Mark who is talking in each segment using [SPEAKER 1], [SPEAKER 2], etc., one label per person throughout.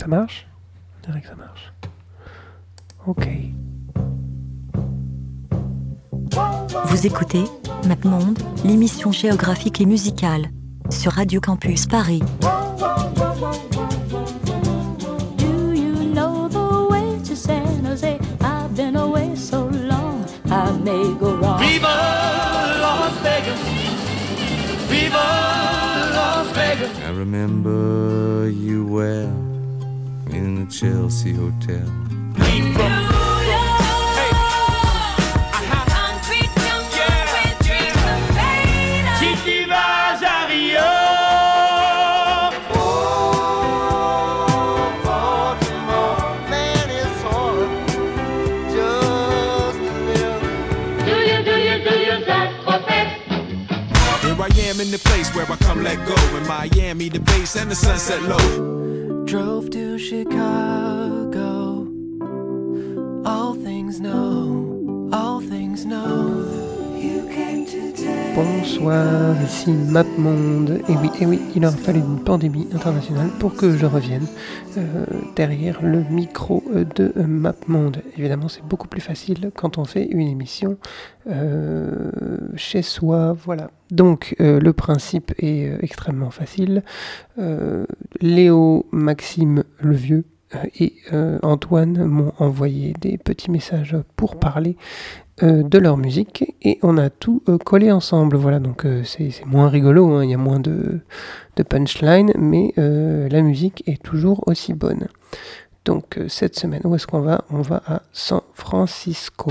[SPEAKER 1] Ça marche On dirait que ça marche. Ok.
[SPEAKER 2] Vous écoutez MapMonde, l'émission géographique et musicale, sur Radio Campus Paris.
[SPEAKER 3] Do you know the way to San Jose? I've been away so long, I may go wrong.
[SPEAKER 4] Viva Las Vegas! Viva Las Vegas!
[SPEAKER 5] I remember you well in the Chelsea Hotel.
[SPEAKER 6] In the place where I come let go. In Miami, the bass and the sunset low.
[SPEAKER 7] Drove to Chicago.
[SPEAKER 1] Bonsoir, ici MapMonde. Et oui, et oui, il aura fallu une pandémie internationale pour que je revienne euh, derrière le micro de MapMonde. Évidemment, c'est beaucoup plus facile quand on fait une émission euh, chez soi. Voilà. Donc, euh, le principe est extrêmement facile. Léo, Maxime, le vieux. Et Antoine m'ont envoyé des petits messages pour parler de leur musique et on a tout euh, collé ensemble. Voilà, donc euh, c'est moins rigolo, hein, il y a moins de, de punchline, mais euh, la musique est toujours aussi bonne. Donc euh, cette semaine, où est-ce qu'on va? On va à San Francisco.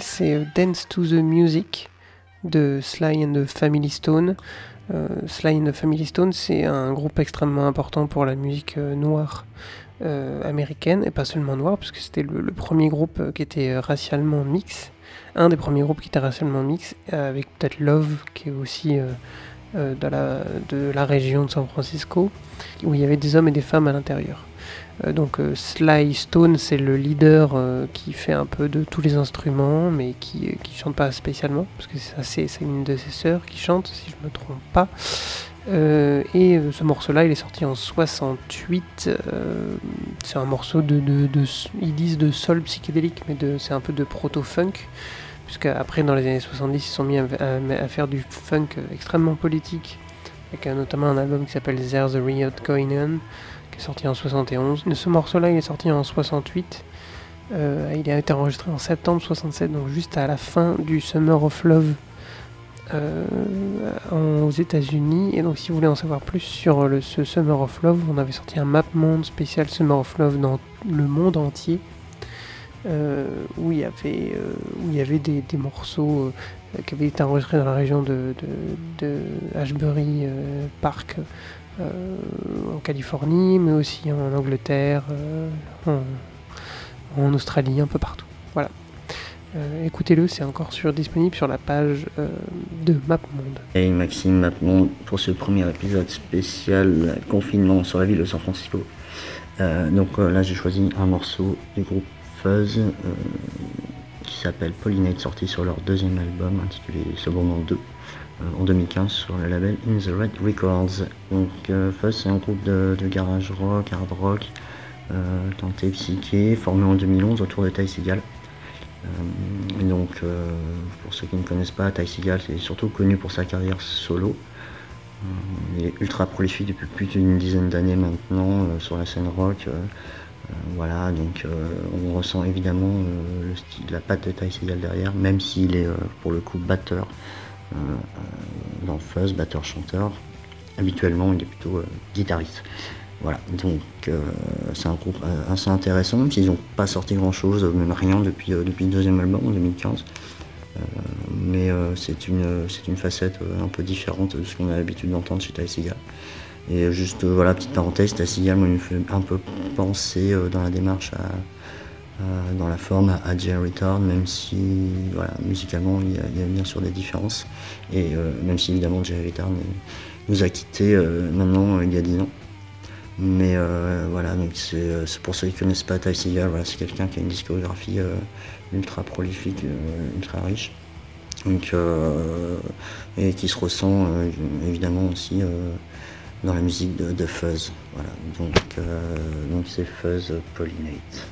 [SPEAKER 1] C'est euh, Dance to the Music de Sly and the Family Stone. Euh, Sly and the Family Stone, c'est un groupe extrêmement important pour la musique euh, noire américaine, et pas seulement noire, puisque c'était le, premier groupe qui était racialement mix. un des premiers groupes qui était racialement mix, avec peut-être Love, qui est aussi de, la, de la région de San Francisco, où il y avait des hommes et des femmes à l'intérieur. Euh, donc euh, Sly Stone, c'est le leader euh, qui fait un peu de tous les instruments, mais qui, chante pas spécialement, parce que c'est une de ses sœurs qui chante, si je me trompe pas. Et ce morceau-là, il est sorti en 68. euh, c'est un morceau de, ils disent de soul psychédélique, mais c'est un peu de proto-funk. Puisqu'après, dans les années 70, ils sont mis à, à- faire du funk extrêmement politique, avec notamment un album qui s'appelle There's a Riot Going On, est sorti en 71. De ce morceau-là, il est sorti en 68. Euh, il a été enregistré en septembre 67, donc juste à la fin du Summer of Love euh, aux États-Unis. Et donc, si vous voulez en savoir plus sur le, ce Summer of Love, on avait sorti un map monde spécial Summer of Love dans le monde entier. euh, où il y avait, où il y avait des, des morceaux qui avaient été enregistrés dans la région de, de, Ashbury Park en Californie, mais aussi en Angleterre, euh, en, Australie, un peu partout. Voilà. Euh, Écoutez-le, c'est encore sur, disponible sur la page euh, de MapMonde.
[SPEAKER 8] Et Maxime maintenant pour ce premier épisode spécial euh, confinement sur la ville de San Francisco. Euh, donc euh, là j'ai choisi un morceau du groupe Fuzz euh, qui s'appelle Pollinate sorti sur leur deuxième album intitulé Secondment 2 euh, en 2015 sur le label In the Red Records. Donc euh, Fuzz c'est un groupe de, garage rock, hard rock, euh, tenté psyché, formé en 2011 autour de Ty Seagal. Euh, donc, euh, pour ceux qui ne connaissent pas, Ty Seagal c'est surtout connu pour sa carrière solo. Euh, il est ultra prolifique depuis plus d'une dizaine d'années maintenant euh, sur la scène rock. euh, euh, voilà, donc euh, on ressent évidemment euh, le style, la patte de Ty Seagal derrière, même s'il est euh, pour le coup batteur euh, euh, dans Fuzz, batteur-chanteur. Habituellement, il est plutôt euh, guitariste. Voilà, donc euh, c'est un groupe assez intéressant, même s'ils n'ont pas sorti grand chose, même rien depuis, depuis le deuxième album en 2015. Euh, mais c'est une, une facette un peu différente de ce qu'on a l'habitude d'entendre chez Ty. Et juste, voilà, petite parenthèse, Ty Seagal me fait un peu penser dans la démarche, à- dans la forme, à, Jerry Retard, même si, voilà, musicalement, il y, a, bien sûr des différences. Et euh, même si, évidemment, Jerry Retard nous a quittés euh, maintenant, euh, il y a 10 ans. Mais euh, voilà, donc c'est euh, c'est pour ceux qui ne connaissent pas Ty Seagal, voilà, c'est quelqu'un qui a une discographie euh, ultra prolifique, euh, ultra riche. Donc, euh, et qui se ressent euh, évidemment aussi euh, dans la musique de, de Fuzz. Voilà, donc euh, donc c'est Fuzz Pollinate.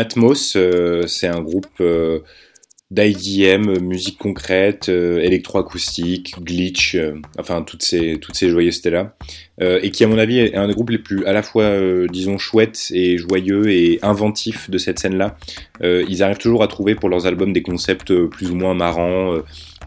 [SPEAKER 9] Matmos, c'est un groupe d'IDM, musique concrète, euh, électroacoustique, glitch, euh, enfin toutes ces toutes ces joyeusetés-là, euh, et qui à mon avis est un des groupes les plus à la fois disons chouettes et joyeux et inventifs de cette scène-là. ils arrivent toujours à trouver pour leurs albums des concepts plus ou moins marrants,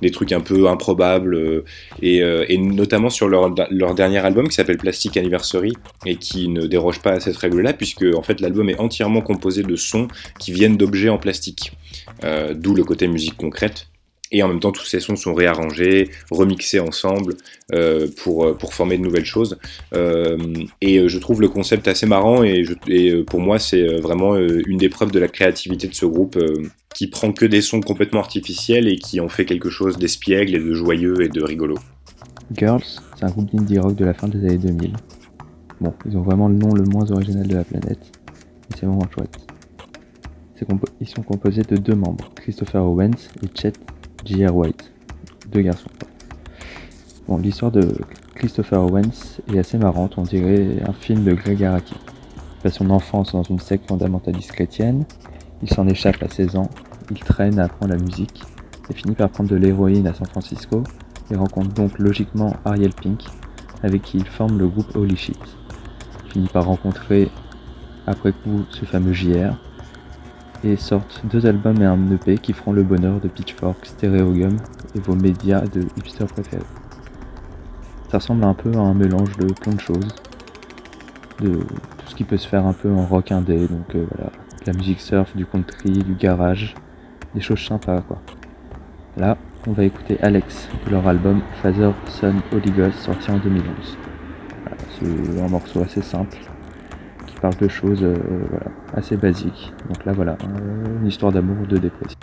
[SPEAKER 9] des trucs un peu improbables, et, et notamment sur leur, leur dernier album qui s'appelle Plastic Anniversary et qui ne déroge pas à cette règle-là puisque en fait l'album est entièrement composé de sons qui viennent d'objets en plastique. Euh, d'où le côté musique concrète. Et en même temps, tous ces sons sont réarrangés, remixés ensemble euh, pour, euh, pour former de nouvelles choses. et je trouve le concept assez marrant et, pour moi, c'est vraiment une des preuves de la créativité de ce groupe qui prend que des sons complètement artificiels et qui en fait quelque chose d'espiègle et de joyeux et de rigolo.
[SPEAKER 10] Girls, c'est un groupe d'indie rock de la fin des années 2000. Bon, ils ont vraiment le nom le moins original de la planète, mais c'est vraiment chouette. Ils sont composés de deux membres, Christopher Owens et Chet J.R. White, deux garçons. Bon, l'histoire de Christopher Owens est assez marrante, on dirait un film de Greg Araki. Il passe son enfance dans une secte fondamentaliste chrétienne, il s'en échappe à 16 ans, il traîne à apprendre la musique, et finit par prendre de l'héroïne à San Francisco, et rencontre donc logiquement Ariel Pink, avec qui il forme le groupe Holy Shit. Il finit par rencontrer après coup ce fameux JR, et sortent deux albums et un EP qui feront le bonheur de Pitchfork, Stereogum et vos médias de hipster préférés. Ça ressemble un peu à un mélange de plein de choses, de tout ce qui peut se faire un peu en rock indé, donc euh, voilà, la musique surf, du country, du garage, des choses sympas quoi. Là, on va écouter Alex de leur album Father Son Holy Ghost sorti en 2011. c'est un morceau assez simple, parle de choses euh, voilà, assez basiques. Donc là voilà, euh, une histoire d'amour ou de dépression.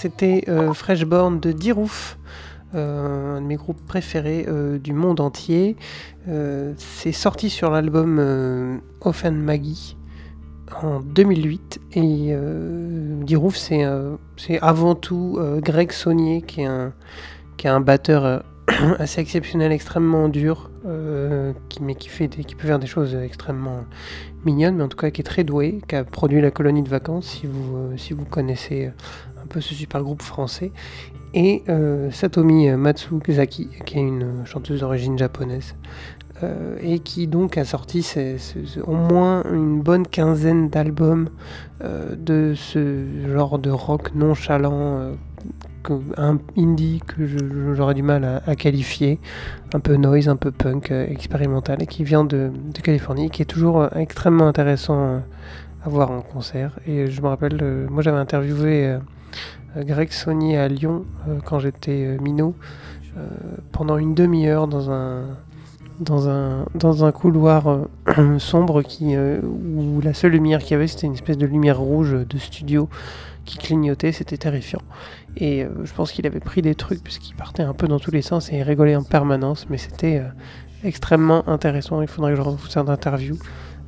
[SPEAKER 1] C'était euh, Freshborn de Dirouf, euh, un de mes groupes préférés euh, du monde entier. C'est sorti sur l'album euh, Offen Maggie en 2008 et Dirouf c'est avant tout Greg Saunier qui est un, batteur assez exceptionnel, extrêmement dur, qui, mais qui, fait qui peut faire des choses extrêmement mignonnes, mais en tout cas qui est très doué, qui a produit La Colonie de Vacances, si vous, connaissez ce super groupe français, et euh, Satomi Matsuzaki, qui est une chanteuse d'origine japonaise, euh, et qui donc a sorti ces- au moins une bonne quinzaine d'albums euh, de ce genre de rock nonchalant, un indie que j'aurais du mal à, qualifier, un peu noise, un peu punk, expérimental, et qui vient de, Californie, qui est toujours extrêmement intéressant à voir en concert. Et je me rappelle, moi j'avais interviewé Greg Saunier à Lyon euh, quand j'étais euh, minot, euh, pendant une demi-heure dans un, dans un, dans un couloir euh, sombre qui, euh, où la seule lumière qu'il y avait c'était une espèce de lumière rouge de studio qui clignotait, c'était terrifiant. Et euh, je pense qu'il avait pris des trucs puisqu'il partait un peu dans tous les sens et il rigolait en permanence, mais c'était euh, extrêmement intéressant. Il faudrait que je retrouve cette interview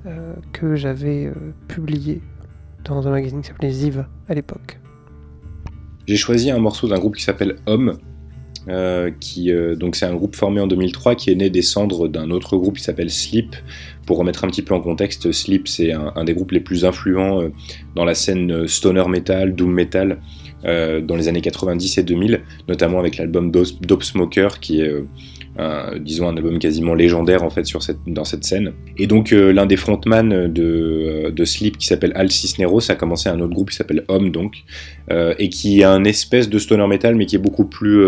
[SPEAKER 1] euh, que j'avais euh, publiée dans un magazine qui s'appelait Ziv à l'époque.
[SPEAKER 9] J'ai choisi un morceau d'un groupe qui s'appelle Homme. euh, qui euh, donc c'est un groupe formé en 2003 qui est né des cendres d'un autre groupe qui s'appelle Sleep. Pour remettre un petit peu en contexte, Sleep c'est un, des groupes les plus influents euh, dans la scène stoner metal, doom metal dans les années 90 et 2000, notamment avec l'album Dope Smoker qui est un, disons un album quasiment légendaire en fait sur cette, dans cette scène. Et donc euh, l'un des frontman de, euh, de Sleep qui s'appelle Al Cisneros a commencé un autre groupe qui s'appelle Homme donc euh, et qui a un espèce de stoner metal mais qui est beaucoup plus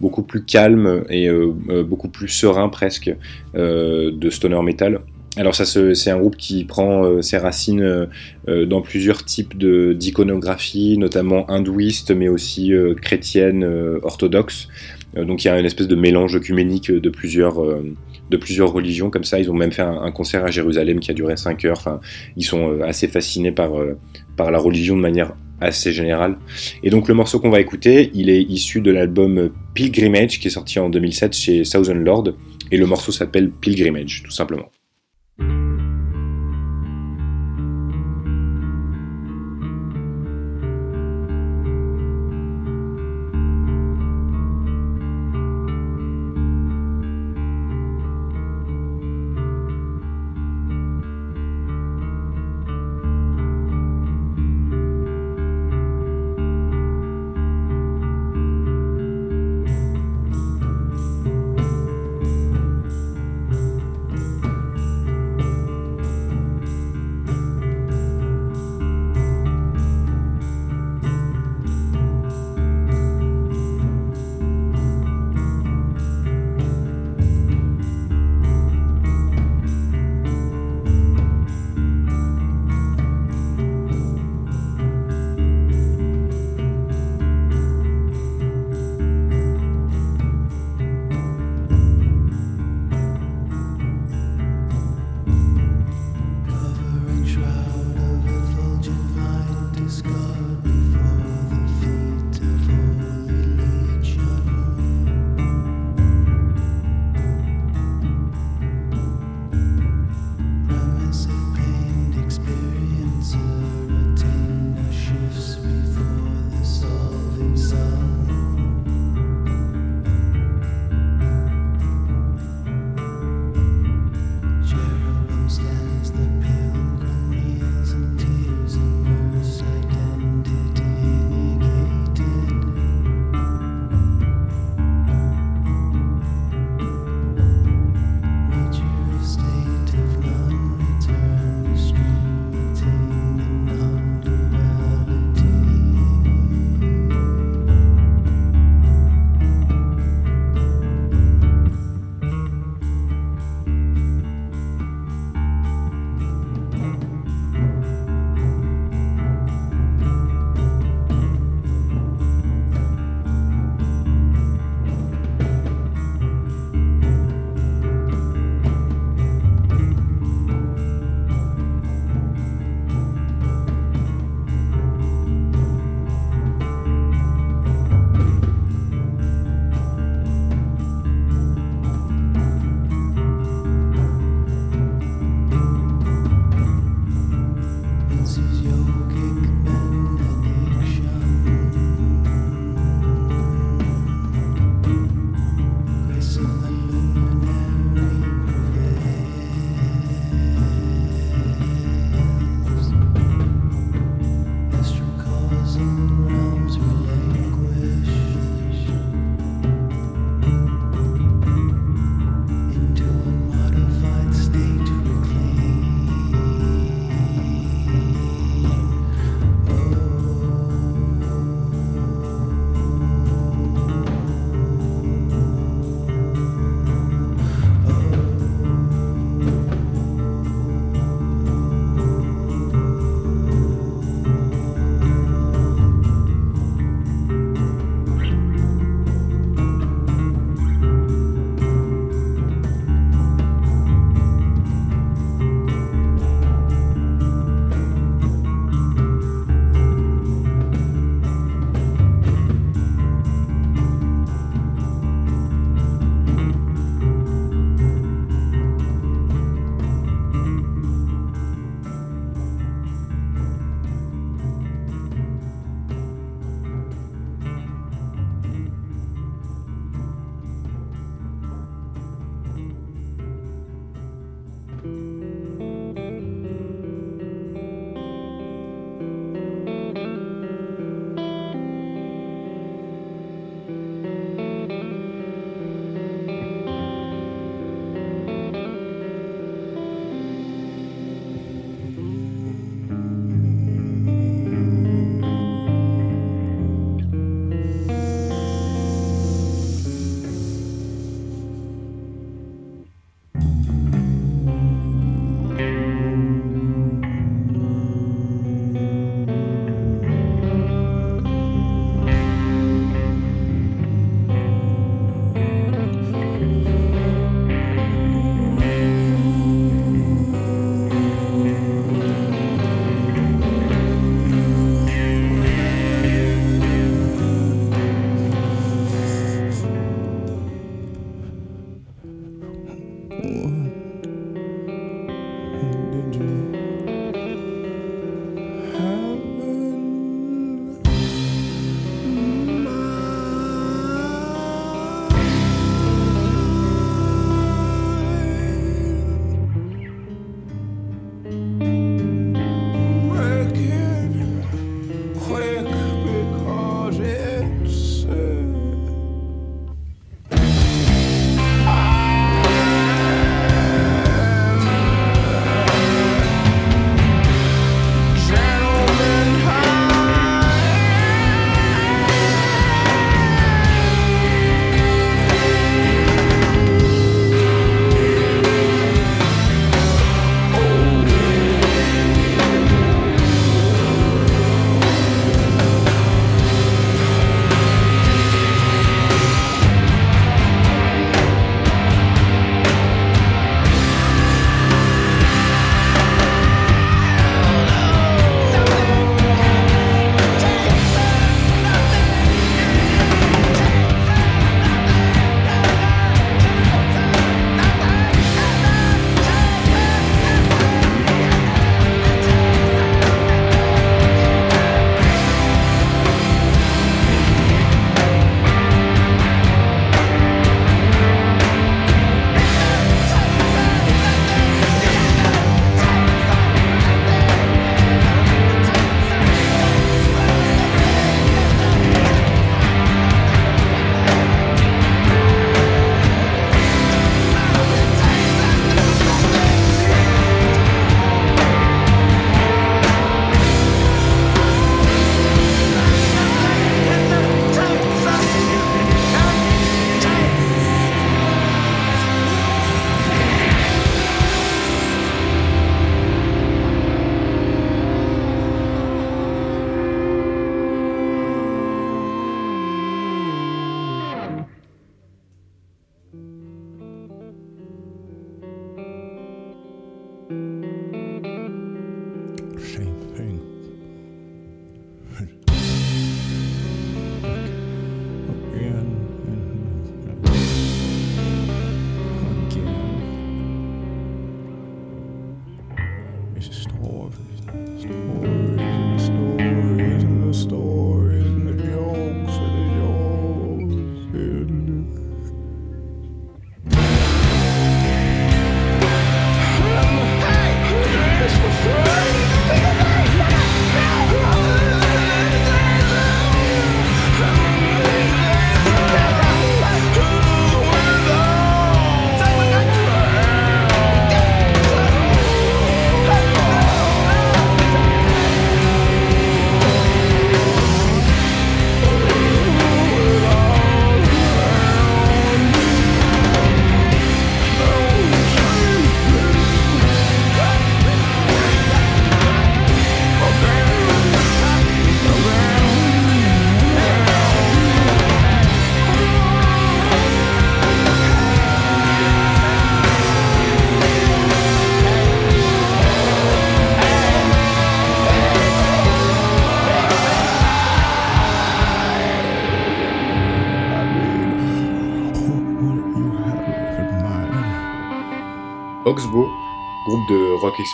[SPEAKER 9] beaucoup plus calme et beaucoup plus serein presque de stoner metal. Alors ça c'est un groupe qui prend ses racines dans plusieurs types d'iconographie, notamment hindouiste mais aussi chrétienne, orthodoxe. Euh, donc il y a une espèce de mélange œcuménique de plusieurs euh, de plusieurs religions comme ça. Ils ont même fait un, concert à Jérusalem qui a duré 5 heures. Enfin, ils sont euh, assez fascinés par par la religion de manière assez générale. Et donc le morceau qu'on va écouter, il est issu de l'album Pilgrimage qui est sorti en 2007 chez Thousand Lord et le morceau s'appelle Pilgrimage tout simplement.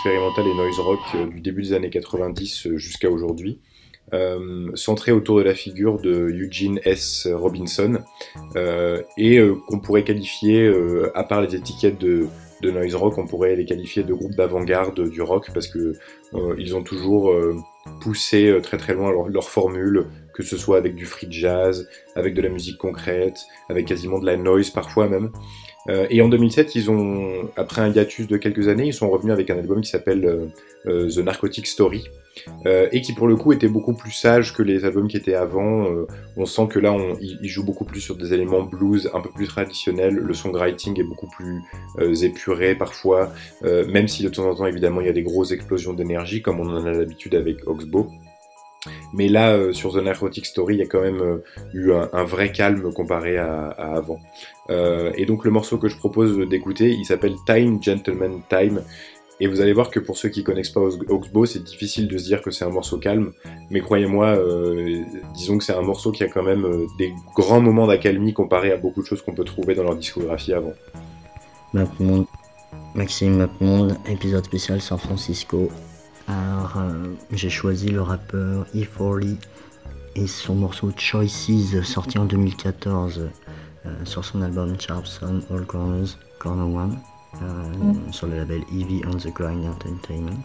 [SPEAKER 9] Expérimental et noise rock euh, du début des années 90 euh, jusqu'à aujourd'hui, euh, centré autour de la figure de Eugene S. Robinson, et qu'on pourrait qualifier, à part les étiquettes de, noise rock, on pourrait les qualifier de groupe d'avant-garde du rock parce que ils ont toujours poussé très très loin leur, leur formule, que ce soit avec du free jazz, avec de la musique concrète, avec quasiment de la noise parfois même. Euh, et en 2007, ils ont, après un hiatus de quelques années, ils sont revenus avec un album qui s'appelle euh, euh, The Narcotic Story, et qui pour le coup était beaucoup plus sage que les albums qui étaient avant. On sent que là, ils, jouent beaucoup plus sur des éléments blues un peu plus traditionnels. Le songwriting est beaucoup plus épuré parfois, même si de temps en temps, évidemment, il y a des grosses explosions d'énergie, comme on en a l'habitude avec Oxbow. Mais là, euh, sur The Narcotic Story, il y a quand même euh, eu un, vrai calme comparé à, avant. Euh, et donc le morceau que je propose d'écouter, il s'appelle Time Gentleman Time. Et vous allez voir que pour ceux qui connaissent pas Oxbow, c'est difficile de se dire que c'est un morceau calme. Mais croyez-moi, disons que c'est un morceau qui a quand même des grands moments d'accalmie comparé à beaucoup de choses qu'on peut trouver dans leur discographie avant.
[SPEAKER 8] Mapmonde, Maxime Mapmonde, épisode spécial San Francisco, alors, euh, j'ai choisi le rappeur E. Forley et son morceau Choices sorti en 2014 euh, sur son album Sharpson All Corners, Corner One, euh, mm. sur le label Evie on the Grind Entertainment.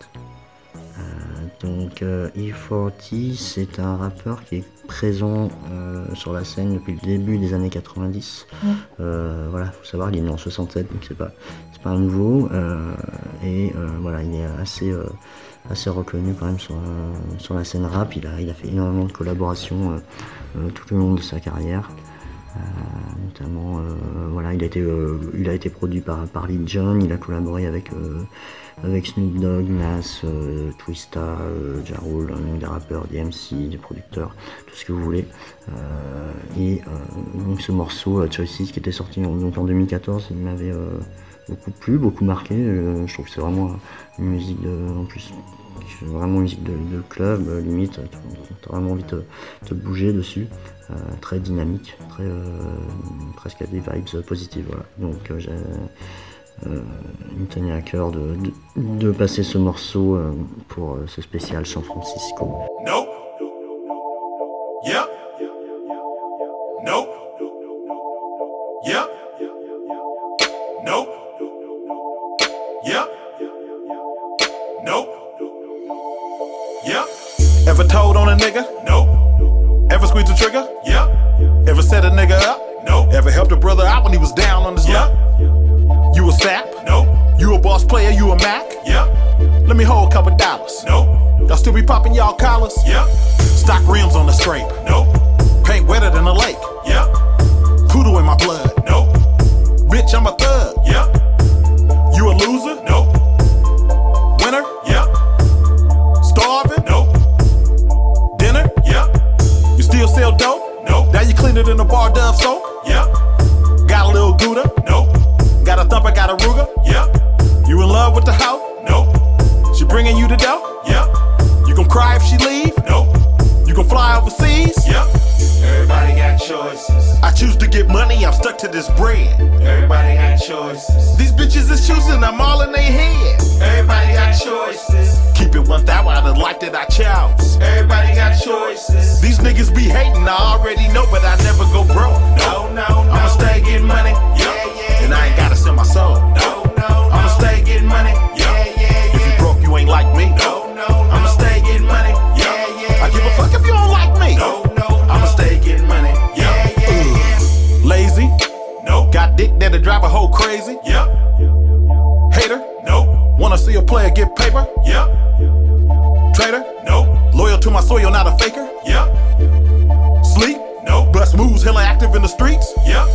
[SPEAKER 8] donc, E. Forley, c'est un rappeur qui est présent sur la scène depuis le début des années 90. Mm. Voilà, faut savoir, il est né en 67, donc c'est pas, pas un nouveau. et voilà, il est assez assez reconnu quand même sur, euh, sur la scène rap. Il a, il a fait énormément de collaborations euh, euh, tout au long de sa carrière. Notamment, voilà, il a été, il a été produit par, par Lil Jon, il a collaboré avec, avec Snoop Dogg, Nas, Twista, Jarul, des rappeurs, des MC, des producteurs, tout ce que vous voulez. et donc ce morceau, Choices, qui était sorti donc en 2014, il m'avait beaucoup plu, beaucoup marqué. Euh, je trouve que c'est vraiment euh, une musique de, en plus vraiment une musique de, club, euh, limite, t'as vraiment envie de te bouger dessus. Très dynamique, presque à des vibes positives. Voilà. Donc j'ai, il me à cœur de, passer ce morceau pour ce spécial San Francisco.
[SPEAKER 11] rims on the scrape. to my soil, not a faker. Yep. Sleep? Nope. Bust moves, hella active in the streets? Yep.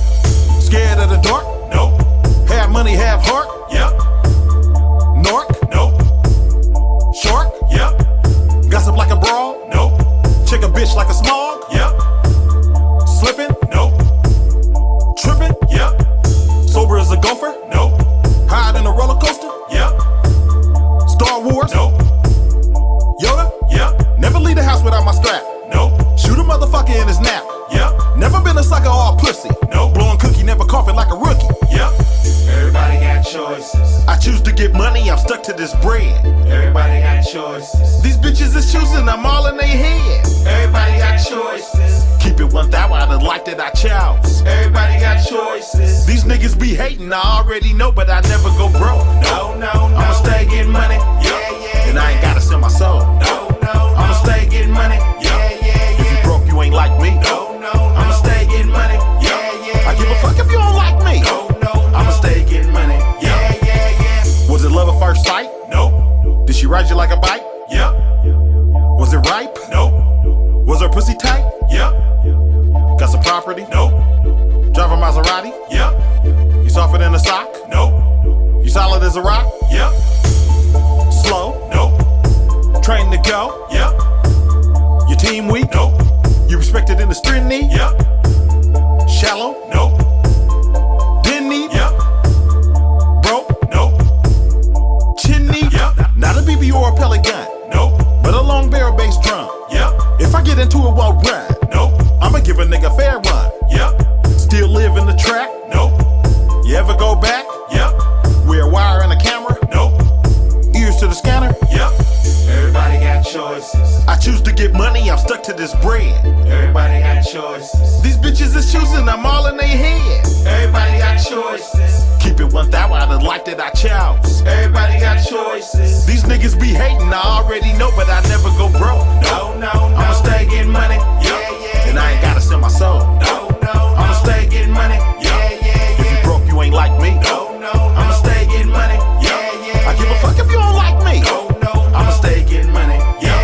[SPEAKER 11] fair one. Yep. Still live in the track? Nope. You ever go back? To this bread.
[SPEAKER 12] Everybody got choices.
[SPEAKER 11] These bitches is choosing, I'm all in their head.
[SPEAKER 12] Everybody got choices.
[SPEAKER 11] Keep it one thou out of life that I chose.
[SPEAKER 12] Everybody got choices.
[SPEAKER 11] These niggas be hating, I already know, but I never go broke.
[SPEAKER 12] No, no, no.
[SPEAKER 11] I'ma stay getting money.
[SPEAKER 12] Yeah, yeah.
[SPEAKER 11] And I ain't gotta sell my soul.
[SPEAKER 12] No, no, no.
[SPEAKER 11] I'ma stay getting money.
[SPEAKER 12] Yeah, yeah, yeah.
[SPEAKER 11] If you broke, you ain't like me.
[SPEAKER 12] No, no,
[SPEAKER 11] I'ma stay getting money.
[SPEAKER 12] Yeah, yeah.
[SPEAKER 11] I give a fuck if you don't like me.
[SPEAKER 12] No, no, no.
[SPEAKER 11] I'ma stay getting money.
[SPEAKER 12] Yeah,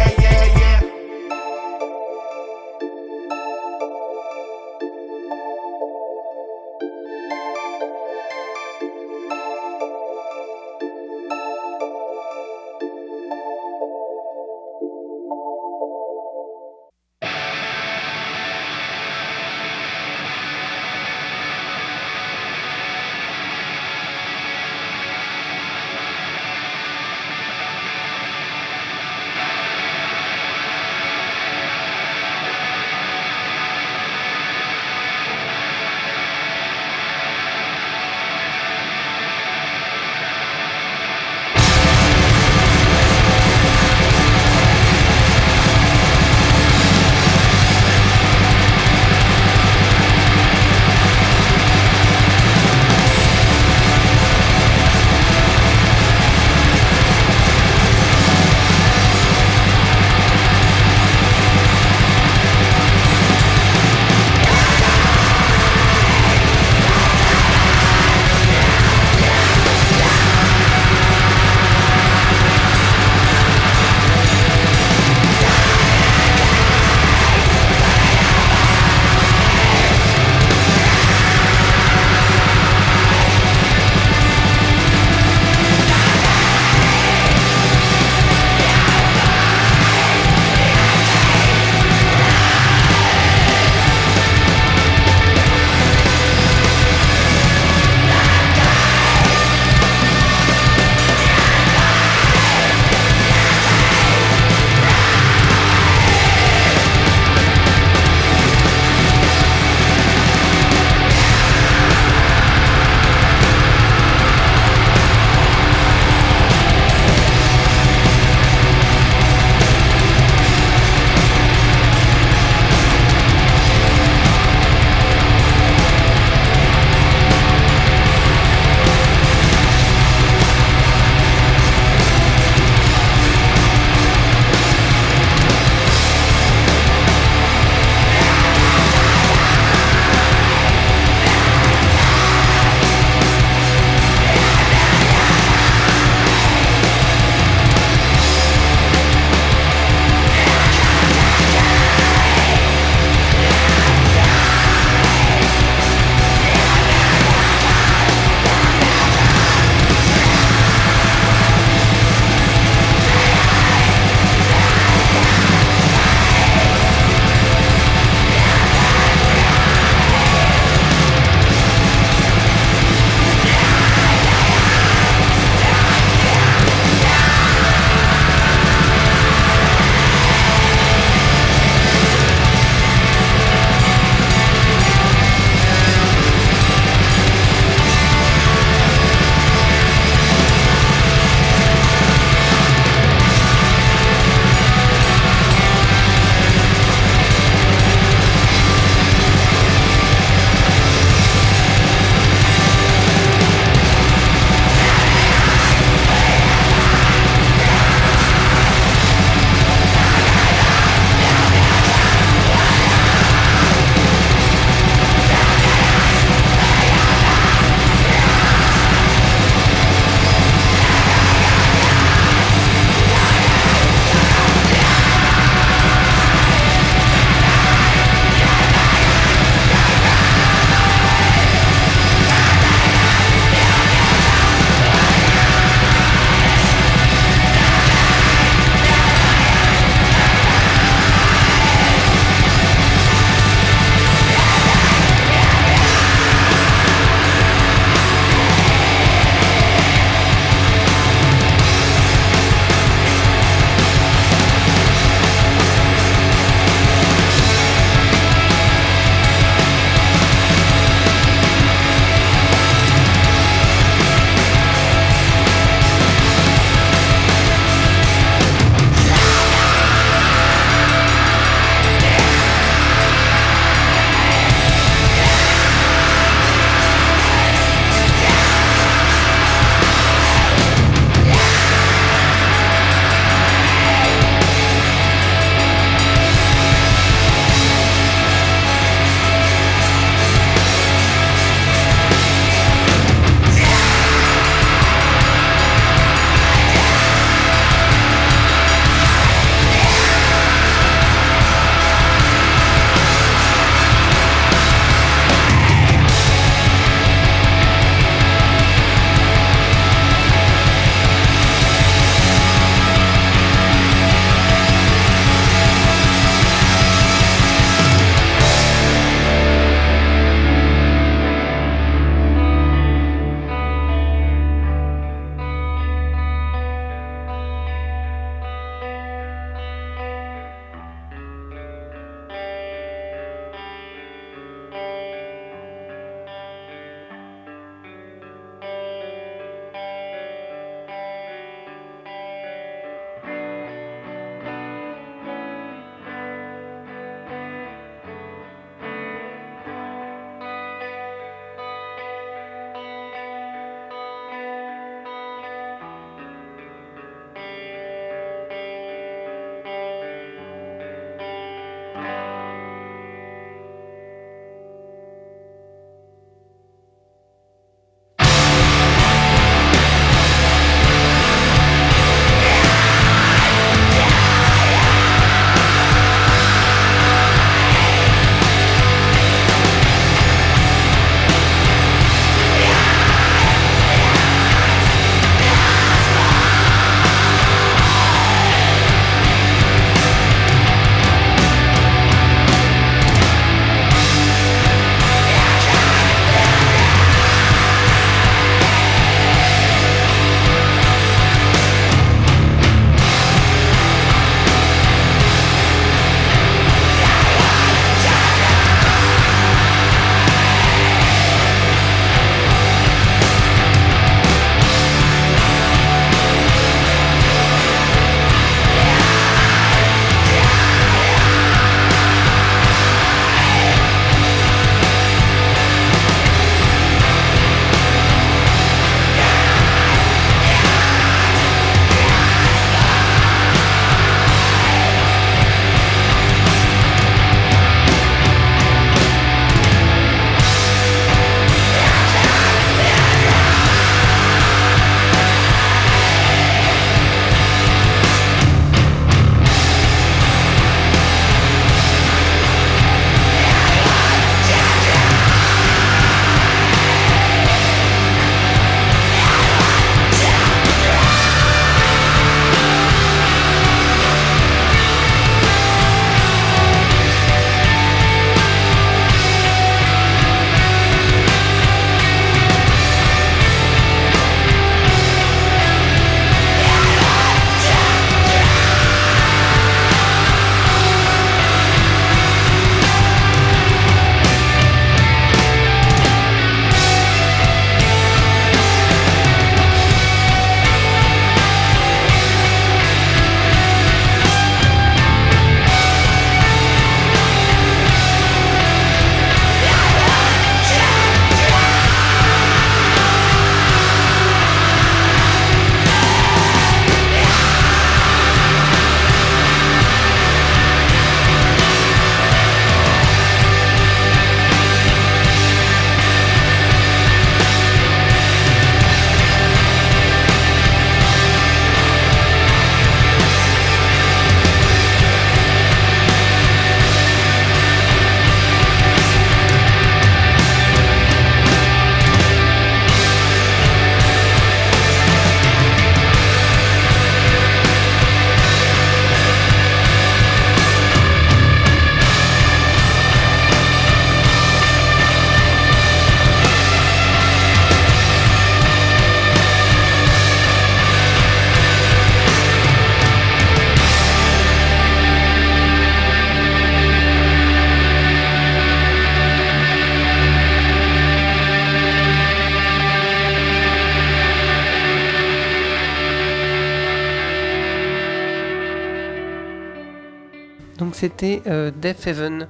[SPEAKER 1] c'était euh, Death Heaven,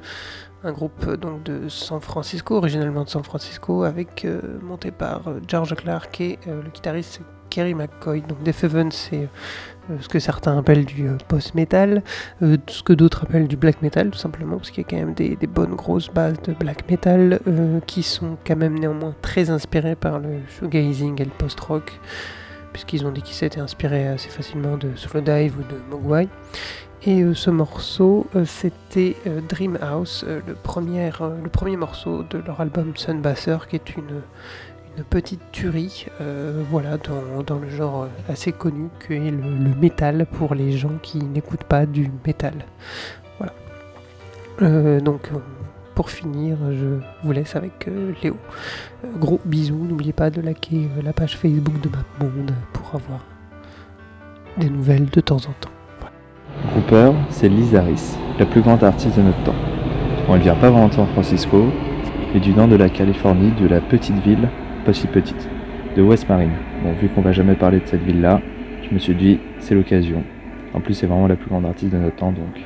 [SPEAKER 1] un groupe euh, donc de San Francisco, originalement de San Francisco, avec euh, monté par George Clark et le guitariste Kerry McCoy. Donc Death Heaven, c'est ce que certains appellent du post-metal, ce que d'autres appellent du black metal, tout simplement, parce qu'il y a quand même des, bonnes grosses bases de black metal qui sont quand même néanmoins très inspirées par le shoegazing et le post-rock, puisqu'ils ont dit qu'ils s'étaient inspirés assez facilement de Slowdive ou de Mogwai. Et euh, ce morceau, euh, c'était euh, Dream House, euh, le, premier, le premier morceau de leur album Sunbasser, qui est une, petite tuerie, voilà, dans, le genre assez connu que est le, le métal pour les gens qui n'écoutent pas du métal. Voilà. Donc, pour finir, je vous laisse avec Léo. Gros bisous, n'oubliez pas de liker la page Facebook de MapMonde pour avoir des nouvelles de temps en temps.
[SPEAKER 10] Grouper, c'est Liz Harris, la plus grande artiste de notre temps. Bon, elle vient pas vraiment de San Francisco, mais du nord de la Californie, de la petite ville, pas si petite, de West Marine. Bon, vu qu'on va jamais parler de cette ville-là, je me suis dit, c'est l'occasion. En plus, c'est vraiment la plus grande artiste de notre temps, donc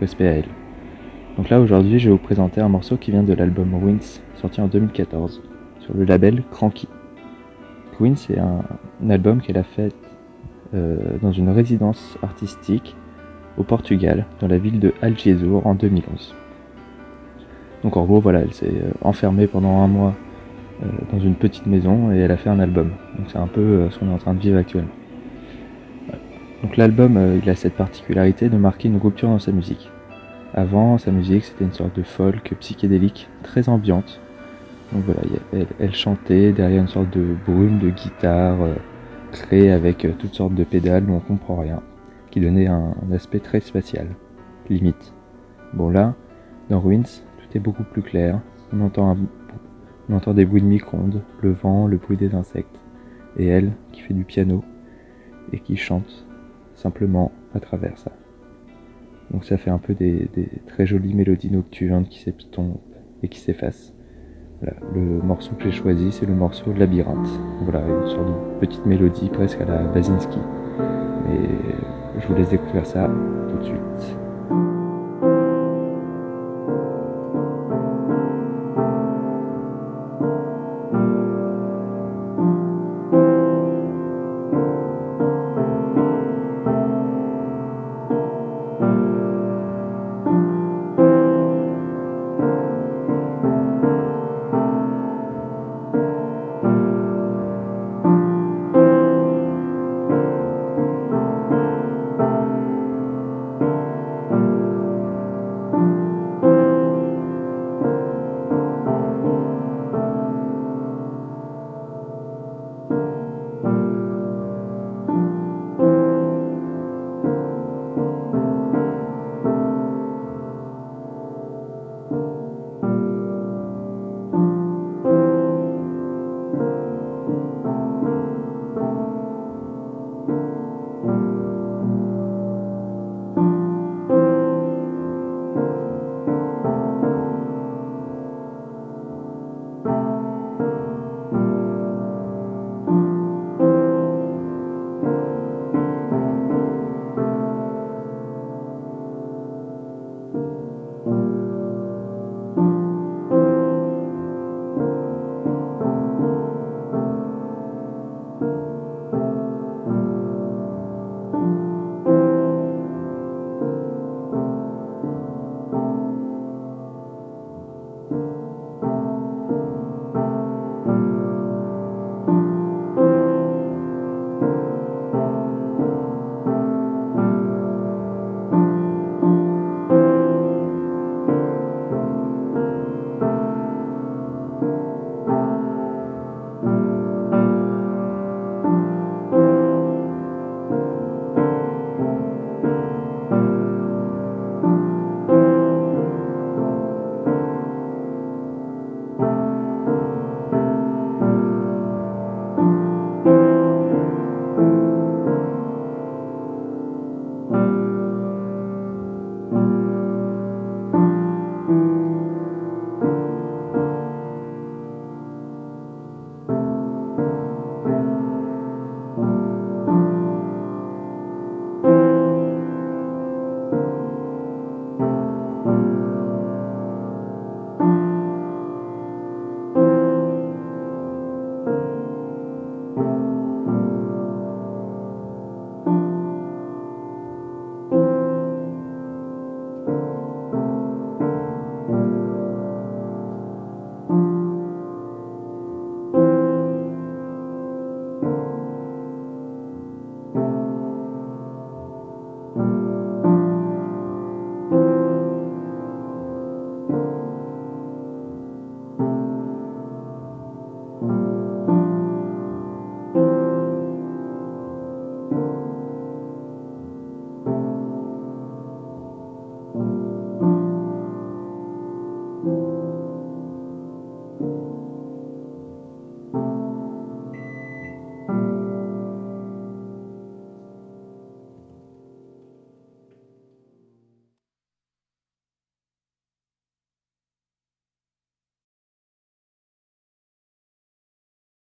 [SPEAKER 10] respect à elle. Donc là, aujourd'hui, je vais vous présenter un morceau qui vient de l'album Wins, sorti en 2014, sur le label Cranky. Wins, c'est un, un album qu'elle a fait euh, dans une résidence artistique au Portugal, dans la ville de Algesur en 2011. Donc en gros, voilà, elle s'est euh, enfermée pendant un mois euh, dans une petite maison et elle a fait un album. Donc c'est un peu euh, ce qu'on est en train de vivre actuellement. Donc l'album, il a cette particularité de marquer une rupture dans sa musique. Avant, sa musique, c'était une sorte de folk psychédélique, très ambiante. Donc voilà, elle, elle chantait derrière une sorte de brume de guitare créée avec toutes sortes de pédales où on comprend rien, qui donnait un, aspect très spatial, limite. Bon là, dans Ruins, tout est beaucoup plus clair. On entend, des bruits de micro-ondes, le vent, le bruit des insectes, et elle qui fait du piano et qui chante simplement à travers ça. Donc ça fait un peu des, très jolies mélodies nocturnes qui s'épistompent et qui s'effacent. Voilà, le morceau que j'ai choisi, c'est le morceau Labyrinthe. Voilà, une sorte de petite mélodie presque à la Basinski. Et je vous laisse découvrir ça tout de suite.